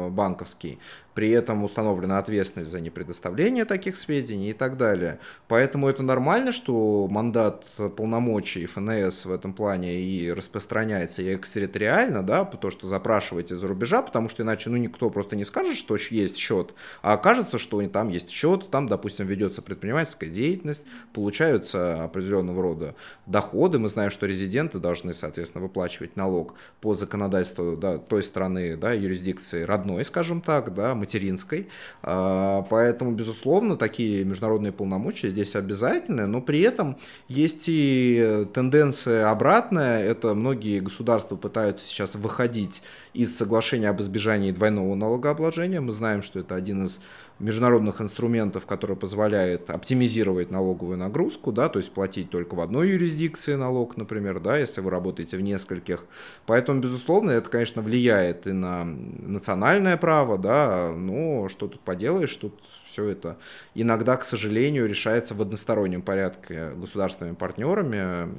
банковский. При этом установлена ответственность за непредоставление таких сведений и так далее. Поэтому это нормально, что мандат полномочий ФНС в этом плане и распространяется и экстерриториально, да, то, что запрашиваете за рубежа, потому что иначе ну, никто просто не скажет, что есть счет, а окажется, что там есть счет, там, допустим, ведется предпринимательская деятельность, получаются определенного рода доходы. Мы знаем, что резиденты должны, соответственно, выплачивать налог по законодательству да, той страны, да, юрисдикции родной, скажем так, да, материнской. А, поэтому, безусловно, такие международные полномочия здесь обязательны, но при этом есть и тенденция обратная. Это многие государства пытаются сейчас выходить из соглашения об избежании двойного налогообложения. Мы знаем, что это один из международных инструментов, который позволяет оптимизировать налоговую нагрузку, да, то есть платить только в одной юрисдикции налог, например, да, если вы работаете в нескольких. Поэтому, безусловно, это, конечно, влияет и на национальное право, да, но что тут поделаешь, тут все это иногда, к сожалению, решается в одностороннем порядке государственными партнерами,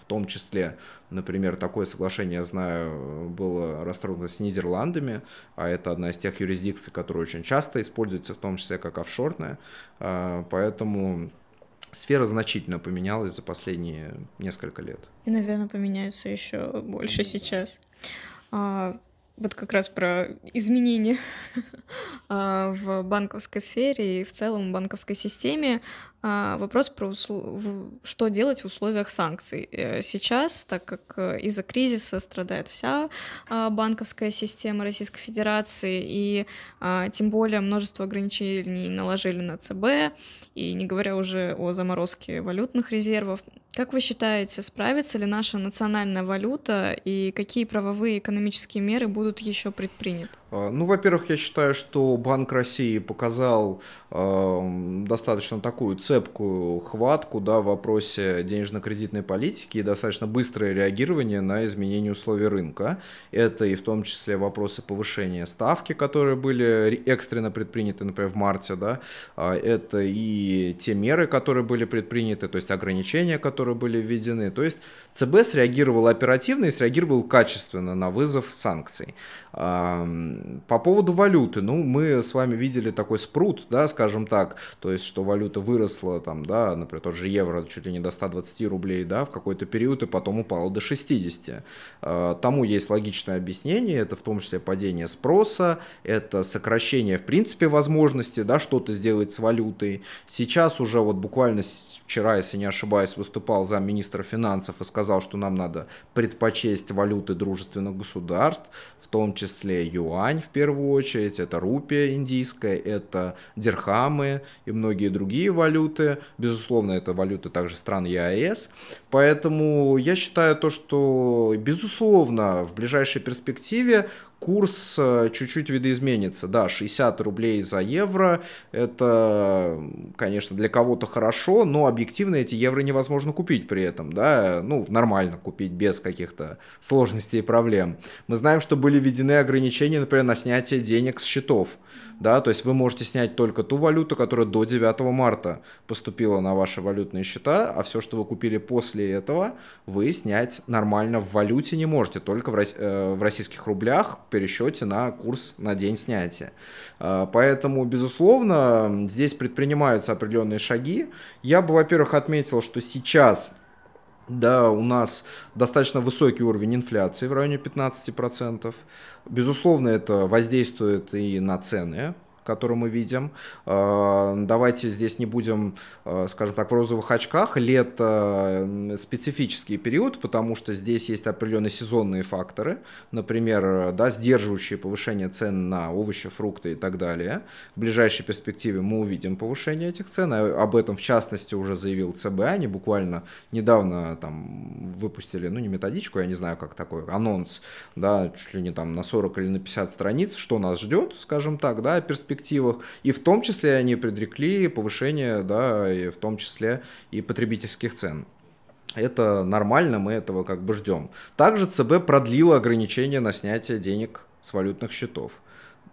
в том числе, например, такое соглашение, я знаю, было расторгнуто с Нидерландами, а это одна из тех юрисдикций, которая очень часто используется, в том числе как офшорная, а, поэтому сфера значительно поменялась за последние несколько лет. И, наверное, поменяется еще больше сейчас. А, вот как раз про изменения а, в банковской сфере и в целом банковской системе. А, вопрос про услов... что делать в условиях санкций э, сейчас, так как э, из-за кризиса страдает вся а, банковская система Российской Федерации, и тем более множество ограничений наложили на ЦБ, и не говоря уже о заморозке валютных резервов. Как вы считаете, справится ли наша национальная валюта и какие правовые экономические меры будут еще предприняты? А, ну, во-первых, я считаю, что Банк России показал э, достаточно такую цепкую хватку да, в вопросе денежно-кредитной политики и достаточно быстрое реагирование на изменения условий рынка. Это и в том числе вопросы повышения ставки, которые были экстренно предприняты, например, в марте. Да? А, это и те меры, которые были предприняты, то есть ограничения, которые были введены. То есть ЦБ среагировал оперативно и среагировал качественно на вызов санкций. По поводу валюты, ну, мы с вами видели такой спрут, да, скажем так, то есть, что валюта выросла, там, да, например, тот же евро чуть ли не до 120 рублей, да, в какой-то период и потом упала до 60. А, тому есть логичное объяснение, это в том числе падение спроса, это сокращение, в принципе, возможности, да, что-то сделать с валютой. Сейчас уже вот буквально вчера, если не ошибаюсь, выступал замминистра финансов и сказал, что нам надо предпочесть валюты дружественных государств, в том числе юань в первую очередь, это рупия индийская, это дирхамы и многие другие валюты. Безусловно, это валюты также стран ЕАЭС. Поэтому я считаю то, что, безусловно, в ближайшей перспективе курс э, чуть-чуть видоизменится. Да, 60 рублей за евро, это, конечно, для кого-то хорошо, но объективно эти евро невозможно купить при этом, да, ну, нормально купить без каких-то сложностей и проблем. Мы знаем, что были введены ограничения, например, на снятие денег с счетов да, то есть вы можете снять только ту валюту, которая до 9 марта поступила на ваши валютные счета, а все, что вы купили после этого, вы снять нормально в валюте не можете, только в, э, российских рублях в пересчете на курс на день снятия. А, поэтому, безусловно, здесь предпринимаются определенные шаги. Я бы, во-первых, отметил, что сейчас да, у нас достаточно высокий уровень инфляции в районе 15%. Безусловно, это воздействует и на цены, которую мы видим. А, давайте здесь не будем, а, скажем так, в розовых очках. Лето специфический период, потому что здесь есть определенные сезонные факторы, например, да, сдерживающие повышение цен на овощи, фрукты и так далее. В ближайшей перспективе мы увидим повышение этих цен. Об этом, в частности, уже заявил ЦБ. Они буквально недавно там выпустили, ну, не методичку, я не знаю, как такой, анонс, да, чуть ли не там на 40 или на 50 страниц, что нас ждет, скажем так, да, перспектива перспективах, и в том числе они предрекли повышение, да, и в том числе и потребительских цен. Это нормально, мы этого как бы ждем. Также ЦБ продлила ограничения на снятие денег с валютных счетов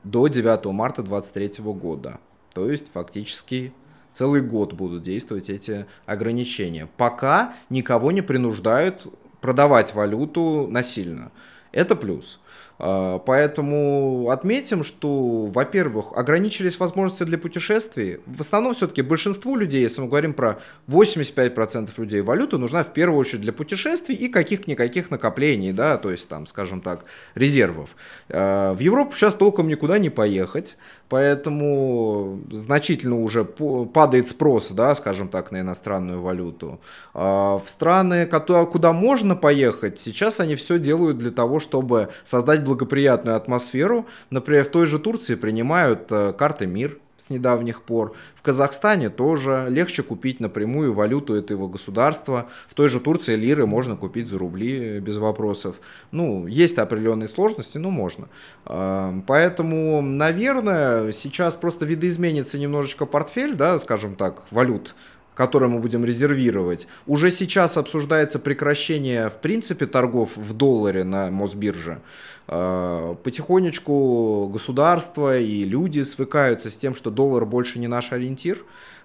до 9 марта 2023 года. То есть фактически целый год будут действовать эти ограничения. Пока никого не принуждают продавать валюту насильно. Это плюс. А, поэтому отметим, что, во-первых, ограничились возможности для путешествий. В основном все-таки большинству людей, если мы говорим про 85% людей, валюта нужна в первую очередь для путешествий и каких-никаких накоплений, да, то есть там, скажем так, резервов. А, в Европу сейчас толком никуда не поехать, поэтому значительно уже падает спрос, да, скажем так, на иностранную валюту. А, в страны, куда можно поехать, сейчас они все делают для того, чтобы создать благоприятную атмосферу. Например, в той же Турции принимают э, карты МИР с недавних пор. В Казахстане тоже легче купить напрямую валюту этого государства. В той же Турции лиры можно купить за рубли без вопросов. Ну, есть определенные сложности, но можно. А, поэтому, наверное, сейчас просто видоизменится немножечко портфель, да, скажем так, валют который мы будем резервировать. Уже сейчас обсуждается прекращение, в принципе, торгов в долларе на Мосбирже. А, потихонечку государство и люди свыкаются с тем, что доллар больше не наш ориентир,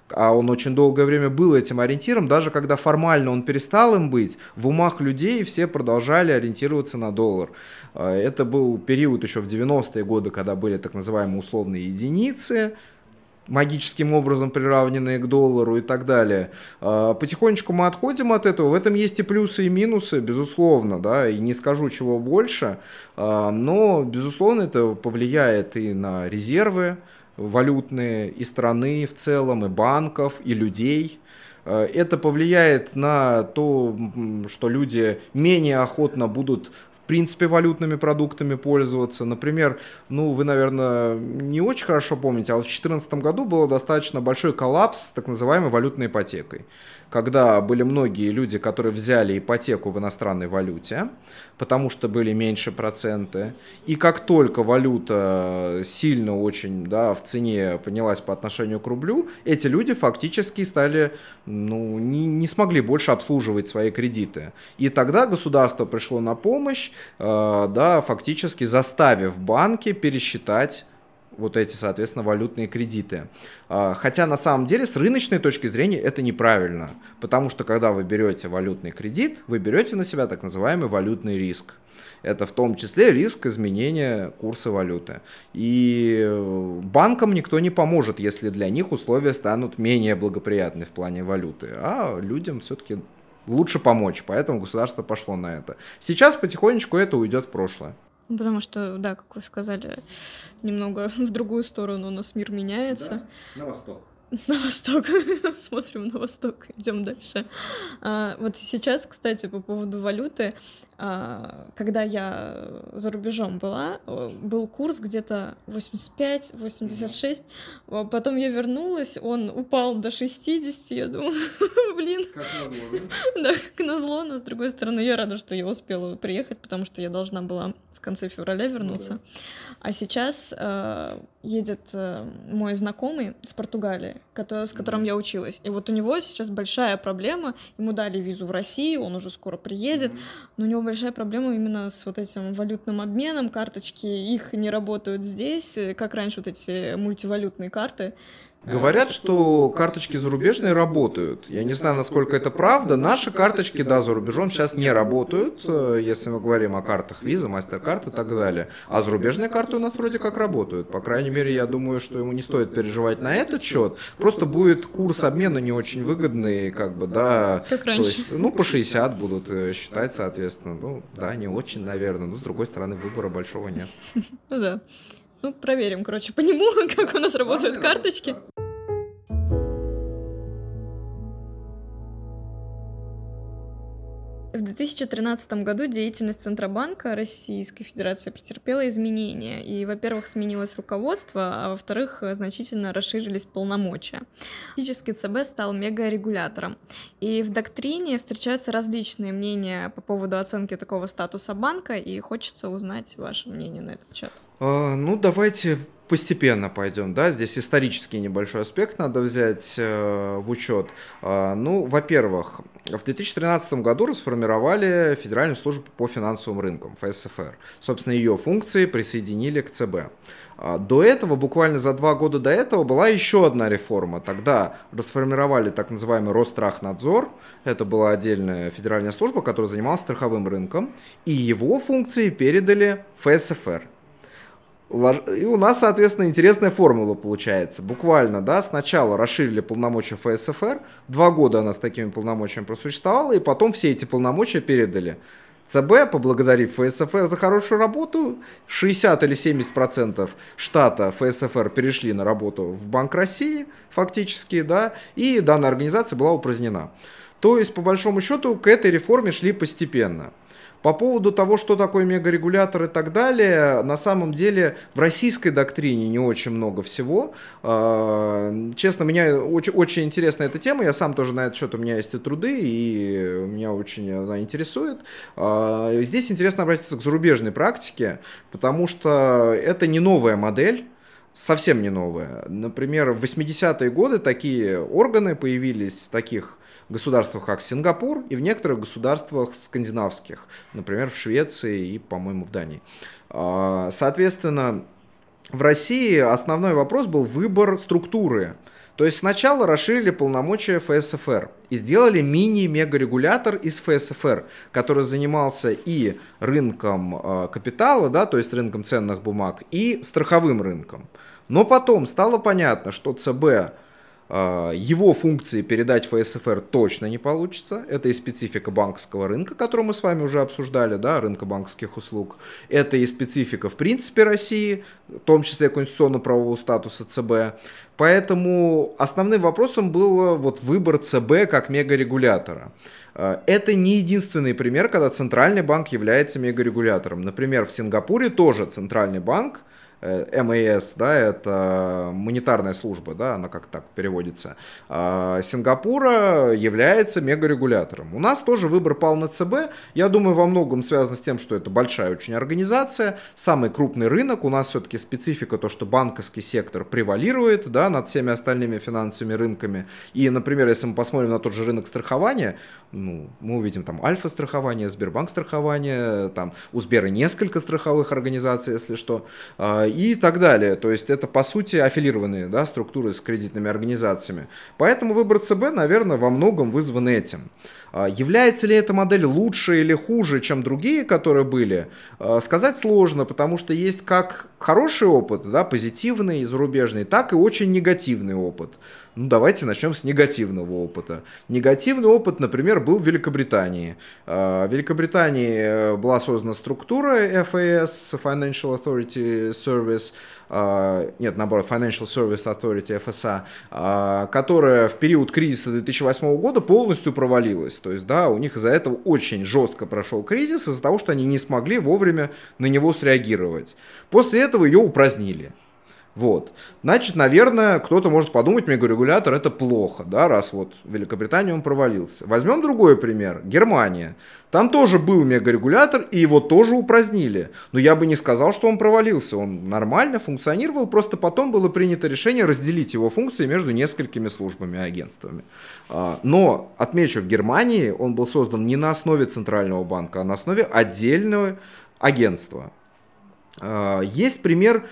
а он очень долгое время был этим ориентиром, даже когда формально он перестал им быть, в умах людей все продолжали ориентироваться на доллар. А, это был период еще в 90-е годы, когда были так называемые условные единицы, магическим образом приравненные к доллару и так далее. А, потихонечку мы отходим от этого. В этом есть и плюсы, и минусы, безусловно, да, и не скажу чего больше, а, но, безусловно, это повлияет и на резервы валютные, и страны в целом, и банков, и людей. А, это повлияет на то, что люди менее охотно будут принципе, валютными продуктами пользоваться. Например, ну, вы, наверное, не очень хорошо помните, а вот в 2014 году был достаточно большой коллапс с так называемой валютной ипотекой когда были многие люди, которые взяли ипотеку в иностранной валюте, потому что были меньше проценты. И как только валюта сильно очень да, в цене поднялась по отношению к рублю, эти люди фактически стали, ну, не, не смогли больше обслуживать свои кредиты. И тогда государство пришло на помощь, э, да, фактически заставив банки пересчитать вот эти, соответственно, валютные кредиты. А, хотя на самом деле с рыночной точки зрения это неправильно, потому что когда вы берете валютный кредит, вы берете на себя так называемый валютный риск. Это в том числе риск изменения курса валюты. И банкам никто не поможет, если для них условия станут менее благоприятны в плане валюты. А людям все-таки лучше помочь, поэтому государство пошло на это. Сейчас потихонечку это уйдет в прошлое. Потому что, да, как вы сказали, немного в другую сторону у нас мир меняется. Да, на восток. На восток. Смотрим на восток. Идем дальше. А, вот сейчас, кстати, по поводу валюты, а, когда я за рубежом была, был курс где-то 85-86. А потом я вернулась, он упал до 60. Я думаю, блин. Как назло, да? Да, как назло, но с другой стороны, я рада, что я успела приехать, потому что я должна была конце февраля вернуться. Ну, да. А сейчас э, едет э, мой знакомый с Португалии, который, с которым mm-hmm. я училась. И вот у него сейчас большая проблема. Ему дали визу в Россию, он уже скоро приедет. Mm-hmm. Но у него большая проблема именно с вот этим валютным обменом. Карточки их не работают здесь, как раньше вот эти мультивалютные карты. Говорят, что карточки зарубежные работают. Я не знаю, насколько это правда. Наши карточки, да, за рубежом сейчас не работают, э, если мы говорим о картах Visa, MasterCard и так далее. А зарубежные карты у нас вроде как работают. По крайней мере, я думаю, что ему не стоит переживать на этот счет. Просто будет курс обмена не очень выгодный, как бы, да. Как раньше. То есть, ну, по 60 будут э, считать, соответственно. Ну, да, не очень, наверное. Но, с другой стороны, выбора большого нет. Ну да. Ну, проверим, короче, по нему, как у нас работают карточки. В 2013 году деятельность Центробанка Российской Федерации претерпела изменения. И, во-первых, сменилось руководство, а во-вторых, значительно расширились полномочия. Фактически ЦБ стал мегарегулятором. И в доктрине встречаются различные мнения по поводу оценки такого статуса банка, и хочется узнать ваше мнение на этот счет. А, ну, давайте постепенно пойдем, да, здесь исторический небольшой аспект надо взять э, в учет. Э, ну, во-первых, в 2013 году расформировали Федеральную службу по финансовым рынкам, ФСФР. Собственно, ее функции присоединили к ЦБ. А, до этого, буквально за два года до этого, была еще одна реформа. Тогда расформировали так называемый Рострахнадзор. Это была отдельная федеральная служба, которая занималась страховым рынком. И его функции передали ФСФР. И у нас, соответственно, интересная формула получается. Буквально, да, сначала расширили полномочия ФСФР, два года она с такими полномочиями просуществовала, и потом все эти полномочия передали ЦБ, поблагодарив ФСФР за хорошую работу, 60 или 70 процентов штата ФСФР перешли на работу в Банк России, фактически, да, и данная организация была упразднена. То есть, по большому счету, к этой реформе шли постепенно. По поводу того, что такое мегарегулятор и так далее, на самом деле в российской доктрине не очень много всего. А, честно, меня очень, очень интересна эта тема, я сам тоже на этот счет, у меня есть и труды, и меня очень она интересует. А, здесь интересно обратиться к зарубежной практике, потому что это не новая модель, совсем не новая. Например, в 80-е годы такие органы появились, таких государствах, как Сингапур, и в некоторых государствах скандинавских, например, в Швеции и, по-моему, в Дании. А, соответственно, в России основной вопрос был выбор структуры. То есть сначала расширили полномочия ФСФР и сделали мини-мегарегулятор из ФСФР, который занимался и рынком а, капитала, да, то есть рынком ценных бумаг, и страховым рынком. Но потом стало понятно, что ЦБ его функции передать ФСФР точно не получится. Это и специфика банковского рынка, который мы с вами уже обсуждали, да, рынка банковских услуг. Это и специфика в принципе России, в том числе конституционно-правового статуса ЦБ. Поэтому основным вопросом был вот выбор ЦБ как мегарегулятора. А, это не единственный пример, когда центральный банк является мегарегулятором. Например, в Сингапуре тоже центральный банк Э, МАС, да, это монетарная служба, да, она как так переводится, а Сингапура является мегарегулятором. У нас тоже выбор пал на ЦБ, я думаю, во многом связано с тем, что это большая очень организация, самый крупный рынок, у нас все-таки специфика то, что банковский сектор превалирует, да, над всеми остальными финансовыми рынками, и, например, если мы посмотрим на тот же рынок страхования, ну, мы увидим там Альфа-страхование, Сбербанк страхование, там у Сбера несколько страховых организаций, если что, а, и так далее. То есть это, по сути, аффилированные да, структуры с кредитными организациями. Поэтому выбор ЦБ, наверное, во многом вызван этим. А, является ли эта модель лучше или хуже, чем другие, которые были, а, сказать сложно, потому что есть как хороший опыт, да, позитивный, зарубежный, так и очень негативный опыт. Ну, давайте начнем с негативного опыта. Негативный опыт, например, был в Великобритании. А, в Великобритании э, была создана структура FAS, Financial Authority Service, а, нет, наоборот, Financial Service Authority, FSA, а, которая в период кризиса 2008 года полностью провалилась. То есть, да, у них из-за этого очень жестко прошел кризис, из-за того, что они не смогли вовремя на него среагировать. После этого ее упразднили. Вот. Значит, наверное, кто-то может подумать, мегарегулятор это плохо, да, раз вот в Великобритании он провалился. Возьмем другой пример. Германия. Там тоже был мегарегулятор, и его тоже упразднили. Но я бы не сказал, что он провалился. Он нормально функционировал, просто потом было принято решение разделить его функции между несколькими службами и агентствами. А, но, отмечу, в Германии он был создан не на основе Центрального банка, а на основе отдельного агентства. А, есть пример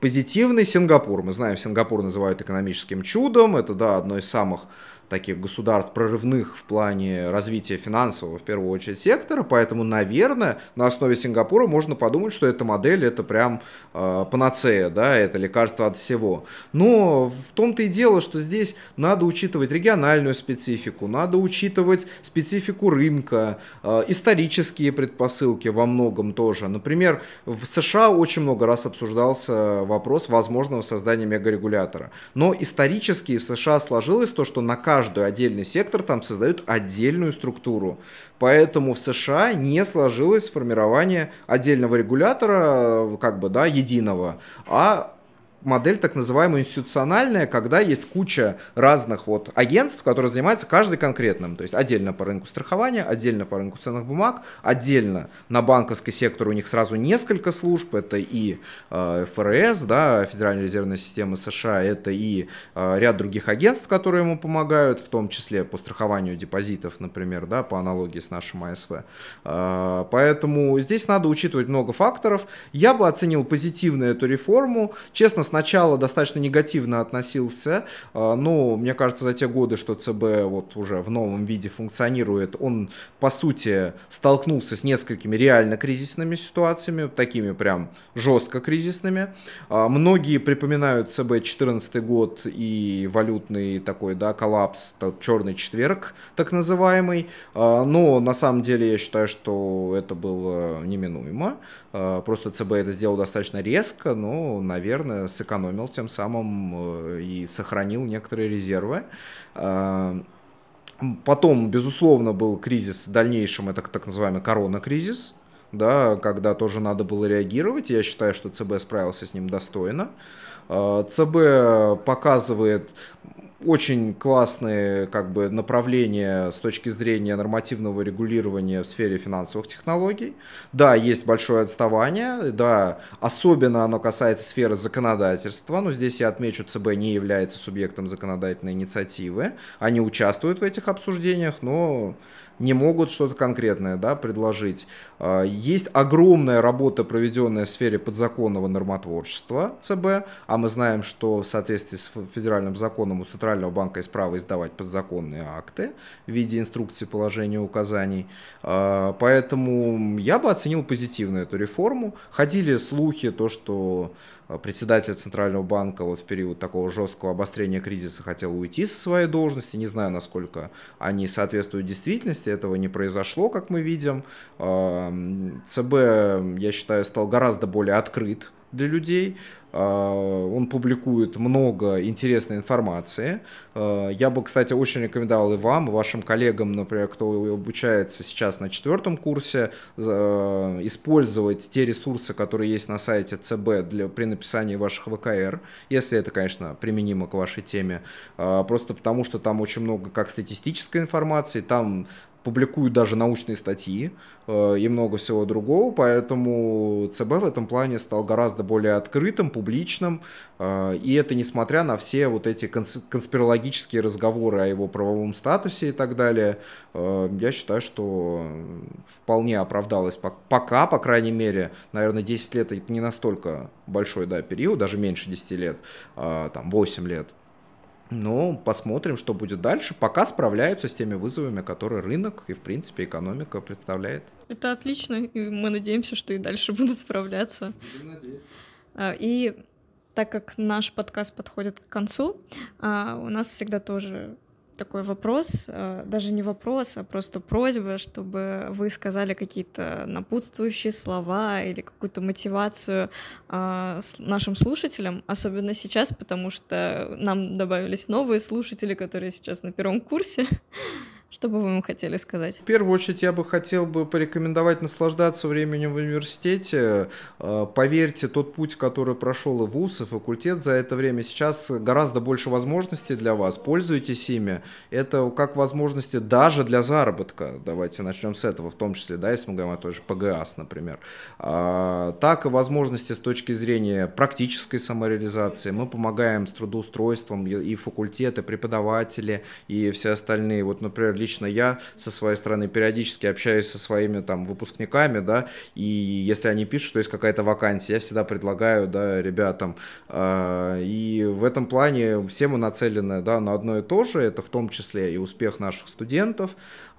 позитивный Сингапур. Мы знаем, Сингапур называют экономическим чудом. Это, да, одно из самых таких государств прорывных в плане развития финансового, в первую очередь, сектора, поэтому, наверное, на основе Сингапура можно подумать, что эта модель это прям э, панацея, да, это лекарство от всего. Но в том-то и дело, что здесь надо учитывать региональную специфику, надо учитывать специфику рынка, э, исторические предпосылки во многом тоже. Например, в США очень много раз обсуждался вопрос возможного создания мегарегулятора. Но исторически в США сложилось то, что на каждом каждый отдельный сектор там создают отдельную структуру. Поэтому в США не сложилось формирование отдельного регулятора, как бы, да, единого, а модель так называемая институциональная, когда есть куча разных вот агентств, которые занимаются каждый конкретным. То есть отдельно по рынку страхования, отдельно по рынку ценных бумаг, отдельно на банковский сектор у них сразу несколько служб. Это и э, ФРС, да, Федеральная резервная система США, это и э, ряд других агентств, которые ему помогают, в том числе по страхованию депозитов, например, да, по аналогии с нашим АСВ. Э, поэтому здесь надо учитывать много факторов. Я бы оценил позитивно эту реформу. Честно, сначала достаточно негативно относился, а, но мне кажется, за те годы, что ЦБ вот уже в новом виде функционирует, он, по сути, столкнулся с несколькими реально кризисными ситуациями, такими прям жестко кризисными. А, многие припоминают ЦБ 2014 год и валютный такой, да, коллапс, тот черный четверг, так называемый, а, но на самом деле я считаю, что это было неминуемо. Просто ЦБ это сделал достаточно резко, но, наверное, сэкономил тем самым э, и сохранил некоторые резервы. Потом, безусловно, был кризис в дальнейшем, это так называемый корона-кризис, да, когда тоже надо было реагировать. Я считаю, что ЦБ справился с ним достойно. ЦБ показывает очень классные как бы, направления с точки зрения нормативного регулирования в сфере финансовых технологий. Да, есть большое отставание, да, особенно оно касается сферы законодательства, но здесь я отмечу, ЦБ не является субъектом законодательной инициативы, они участвуют в этих обсуждениях, но не могут что-то конкретное да, предложить. А, есть огромная работа, проведенная в сфере подзаконного нормотворчества ЦБ, а мы знаем, что в соответствии с федеральным законом у Центрального банка есть право издавать подзаконные акты в виде инструкций, положений, указаний. А, поэтому я бы оценил позитивно эту реформу. Ходили слухи, то, что председатель Центрального банка вот в период такого жесткого обострения кризиса хотел уйти со своей должности. Не знаю, насколько они соответствуют действительности. Этого не произошло, как мы видим. Эм, ЦБ, я считаю, стал гораздо более открыт для людей. А, он публикует много интересной информации. А, я бы, кстати, очень рекомендовал и вам, и вашим коллегам, например, кто обучается сейчас на четвертом курсе, использовать те ресурсы, которые есть на сайте ЦБ для, при написании ваших ВКР, если это, конечно, применимо к вашей теме. А, просто потому, что там очень много как статистической информации, там публикуют даже научные статьи э, и много всего другого, поэтому ЦБ в этом плане стал гораздо более открытым, публичным, э, и это несмотря на все вот эти конспирологические разговоры о его правовом статусе и так далее, э, я считаю, что вполне оправдалось пока, по крайней мере, наверное, 10 лет это не настолько большой да, период, даже меньше 10 лет, там 8 лет, но посмотрим, что будет дальше. Пока справляются с теми вызовами, которые рынок и, в принципе, экономика представляет. Это отлично, и мы надеемся, что и дальше будут справляться. А, и так как наш подкаст подходит к концу, а, у нас всегда тоже такой вопрос, э, даже не вопрос, а просто просьба, чтобы вы сказали какие-то напутствующие слова или какую-то мотивацию э, нашим слушателям, особенно сейчас, потому что нам добавились новые слушатели, которые сейчас на первом курсе. Что бы вы ему хотели сказать? В первую очередь я бы хотел бы порекомендовать наслаждаться временем в университете. Э, поверьте, тот путь, который прошел и вуз, и факультет за это время, сейчас гораздо больше возможностей для вас. Пользуйтесь ими. Это как возможности даже для заработка. Давайте начнем с этого, в том числе, да, если мы говорим о той же ПГАС, например. А, так и возможности с точки зрения практической самореализации. Мы помогаем с трудоустройством и факультеты, преподаватели, и все остальные. Вот, например, лично я со своей стороны периодически общаюсь со своими там выпускниками, да, и если они пишут, что есть какая-то вакансия, я всегда предлагаю, да, ребятам, э, и в этом плане все мы нацелены, да, на одно и то же, это в том числе и успех наших студентов,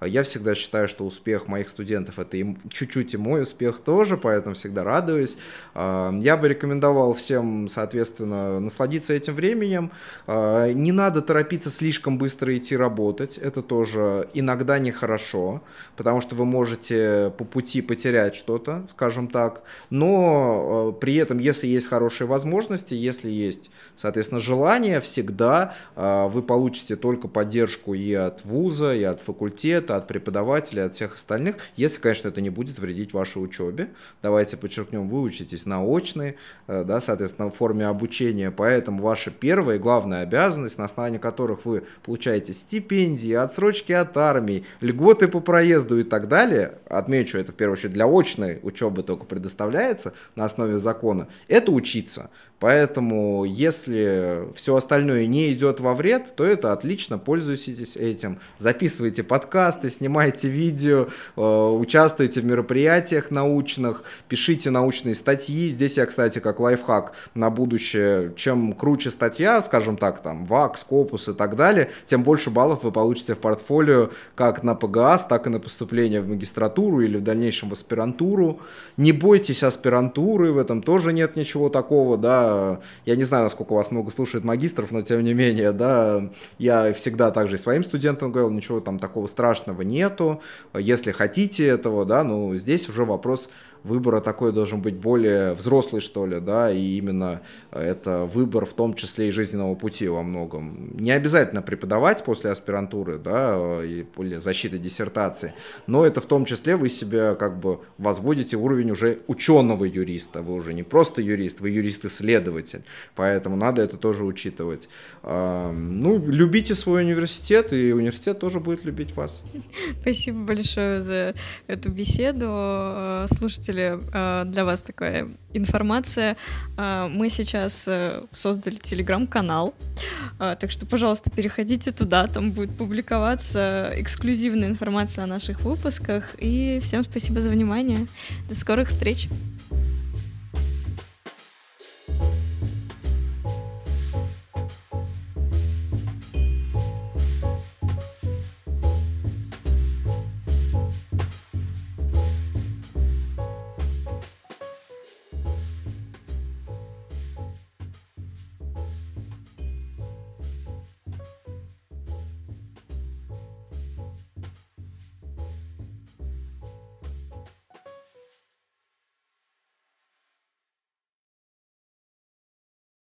я всегда считаю, что успех моих студентов это и чуть-чуть и мой успех тоже, поэтому всегда радуюсь. А, я бы рекомендовал всем, соответственно, насладиться этим временем. А, не надо торопиться слишком быстро идти работать, это тоже иногда нехорошо, потому что вы можете по пути потерять что-то, скажем так, но при этом, если есть хорошие возможности, если есть, соответственно, желание, всегда вы получите только поддержку и от вуза, и от факультета, от преподавателя, от всех остальных, если, конечно, это не будет вредить вашей учебе. Давайте подчеркнем, вы учитесь на очной, да, соответственно, в форме обучения, поэтому ваша первая и главная обязанность, на основании которых вы получаете стипендии, отсрочки от армии, льготы по проезду и так далее, отмечу, это в первую очередь для очной учебы только предоставляется на основе закона, это учиться. Поэтому, если все остальное не идет во вред, то это отлично, пользуйтесь этим. Записывайте подкасты, снимайте видео, э, участвуйте в мероприятиях научных, пишите научные статьи. Здесь я, кстати, как лайфхак на будущее, чем круче статья, скажем так, там, ВАК, Скопус и так далее, тем больше баллов вы получите в портфолио как на ПГАС, так и на поступление в магистратуру или в дальнейшем в аспирантуру. Не бойтесь аспирантуры, в этом тоже нет ничего такого, да, я не знаю, насколько вас много слушает магистров, но тем не менее, да, я всегда также и своим студентам говорил, ничего там такого страшного нету, если хотите этого, да, ну, здесь уже вопрос выбора такой должен быть более взрослый, что ли, да, и именно это выбор в том числе и жизненного пути во многом. Не обязательно преподавать после аспирантуры, да, и после защиты диссертации, но это в том числе вы себя как бы возводите уровень уже ученого юриста, вы уже не просто юрист, вы юрист-исследователь, поэтому надо это тоже учитывать. Ну, любите свой университет, и университет тоже будет любить вас. Спасибо большое за эту беседу. Слушайте слушатели, э, для вас такая информация. Э, мы сейчас э, создали телеграм-канал, так что, пожалуйста, переходите туда, там будет публиковаться эксклюзивная информация о наших выпусках. И всем спасибо за внимание. До скорых встреч!